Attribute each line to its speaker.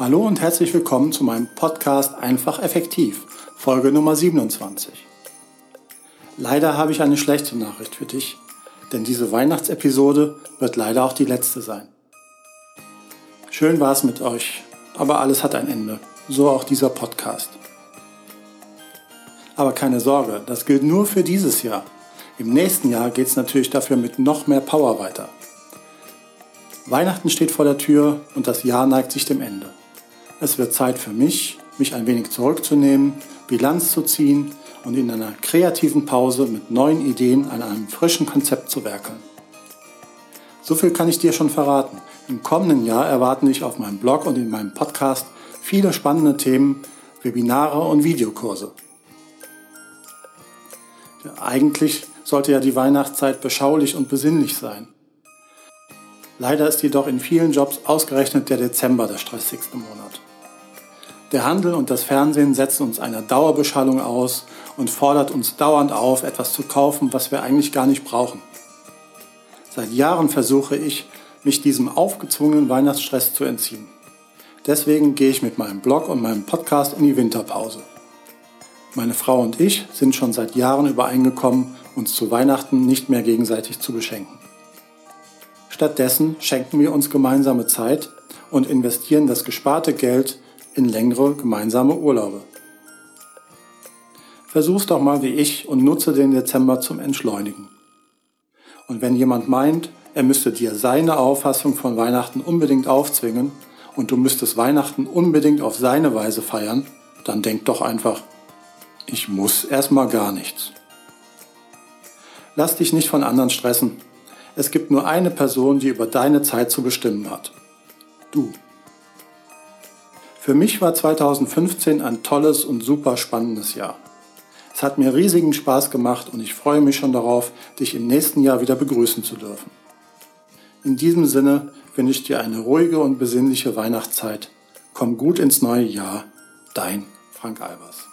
Speaker 1: Hallo und herzlich willkommen zu meinem Podcast Einfach Effektiv, Folge Nummer 27. Leider habe ich eine schlechte Nachricht für dich, denn diese Weihnachtsepisode wird leider auch die letzte sein. Schön war es mit euch, aber alles hat ein Ende, so auch dieser Podcast. Aber keine Sorge, das gilt nur für dieses Jahr. Im nächsten Jahr geht es natürlich dafür mit noch mehr Power weiter. Weihnachten steht vor der Tür und das Jahr neigt sich dem Ende. Es wird Zeit für mich, mich ein wenig zurückzunehmen, Bilanz zu ziehen und in einer kreativen Pause mit neuen Ideen an einem frischen Konzept zu werkeln. So viel kann ich dir schon verraten. Im kommenden Jahr erwarten dich auf meinem Blog und in meinem Podcast viele spannende Themen, Webinare und Videokurse. Ja, eigentlich sollte ja die Weihnachtszeit beschaulich und besinnlich sein. Leider ist jedoch in vielen Jobs ausgerechnet der Dezember der stressigste Monat. Der Handel und das Fernsehen setzen uns einer Dauerbeschallung aus und fordert uns dauernd auf, etwas zu kaufen, was wir eigentlich gar nicht brauchen. Seit Jahren versuche ich, mich diesem aufgezwungenen Weihnachtsstress zu entziehen. Deswegen gehe ich mit meinem Blog und meinem Podcast in die Winterpause. Meine Frau und ich sind schon seit Jahren übereingekommen, uns zu Weihnachten nicht mehr gegenseitig zu beschenken. Stattdessen schenken wir uns gemeinsame Zeit und investieren das gesparte Geld in längere gemeinsame Urlaube. Versuch's doch mal wie ich und nutze den Dezember zum Entschleunigen. Und wenn jemand meint, er müsste dir seine Auffassung von Weihnachten unbedingt aufzwingen und du müsstest Weihnachten unbedingt auf seine Weise feiern, dann denk doch einfach, ich muss erstmal gar nichts. Lass dich nicht von anderen stressen. Es gibt nur eine Person, die über deine Zeit zu bestimmen hat. Du. Für mich war 2015 ein tolles und super spannendes Jahr. Es hat mir riesigen Spaß gemacht und ich freue mich schon darauf, dich im nächsten Jahr wieder begrüßen zu dürfen. In diesem Sinne wünsche ich dir eine ruhige und besinnliche Weihnachtszeit. Komm gut ins neue Jahr. Dein Frank Albers.